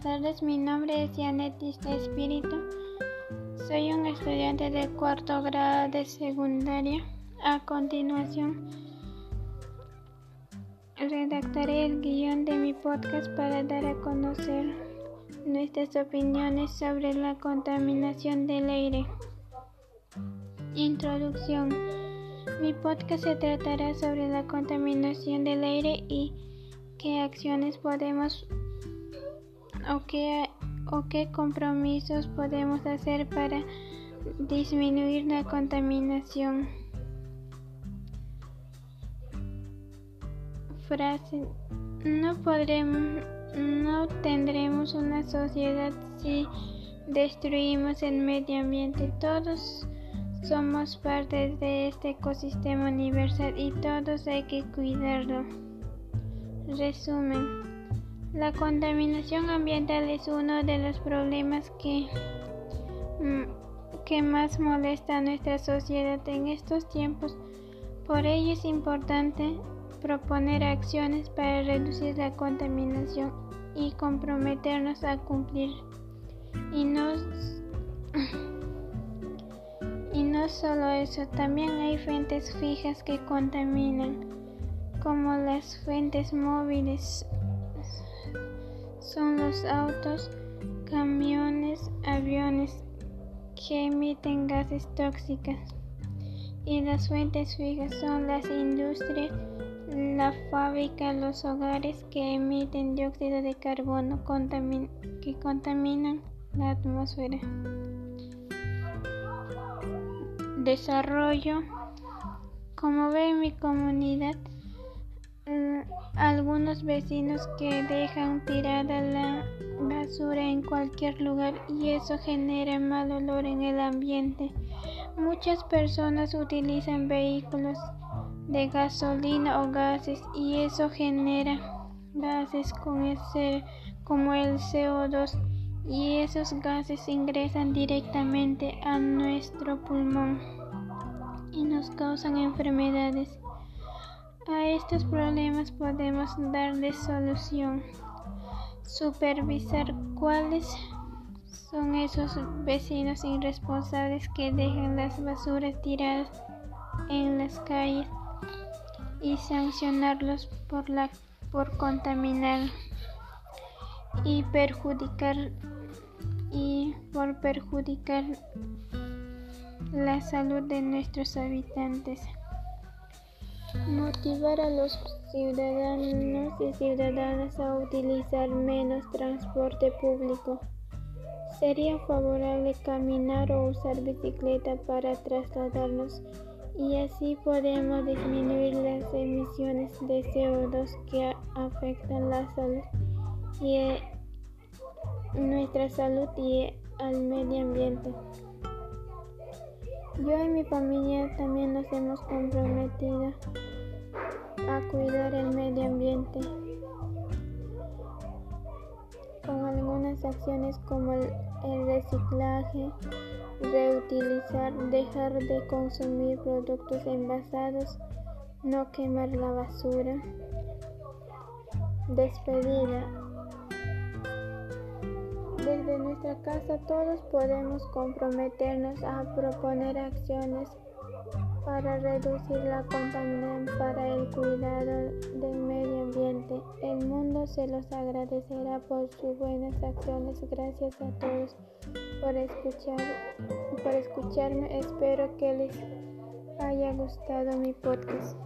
tardes, mi nombre es Yanetista Espíritu. Soy un estudiante de cuarto grado de secundaria. A continuación, redactaré el guion de mi podcast para dar a conocer nuestras opiniones sobre la contaminación del aire. Introducción. Mi podcast se tratará sobre la contaminación del aire y qué acciones podemos o qué, o qué compromisos podemos hacer para disminuir la contaminación. Frase. No podremos, no tendremos una sociedad si destruimos el medio ambiente. Todos somos parte de este ecosistema universal y todos hay que cuidarlo. Resumen. La contaminación ambiental es uno de los problemas que, mm, que más molesta a nuestra sociedad en estos tiempos. Por ello es importante proponer acciones para reducir la contaminación y comprometernos a cumplir. Y no, y no solo eso, también hay fuentes fijas que contaminan, como las fuentes móviles son los autos, camiones, aviones que emiten gases tóxicas y las fuentes fijas son las industrias, la fábrica, los hogares que emiten dióxido de carbono que contaminan la atmósfera. Desarrollo. Como ve mi comunidad, algunos vecinos que dejan tirada la basura en cualquier lugar y eso genera mal olor en el ambiente. Muchas personas utilizan vehículos de gasolina o gases y eso genera gases como el CO2 y esos gases ingresan directamente a nuestro pulmón y nos causan enfermedades. A estos problemas podemos darle solución. Supervisar cuáles son esos vecinos irresponsables que dejan las basuras tiradas en las calles y sancionarlos por la por contaminar y perjudicar y por perjudicar la salud de nuestros habitantes. Motivar a los ciudadanos y ciudadanas a utilizar menos transporte público. Sería favorable caminar o usar bicicleta para trasladarnos y así podemos disminuir las emisiones de CO2 que afectan la salud y eh, nuestra salud y al medio ambiente. Yo y mi familia también nos hemos comprometido a cuidar el medio ambiente con algunas acciones como el, reciclaje, reutilizar, dejar de consumir productos envasados, no quemar la basura, despedida. Desde nuestra casa todos podemos comprometernos a proponer acciones para reducir la contaminación para el cuidado del medio ambiente. El mundo se los agradecerá por sus buenas acciones. Gracias a todos por escuchar, por escucharme. Espero que les haya gustado mi podcast.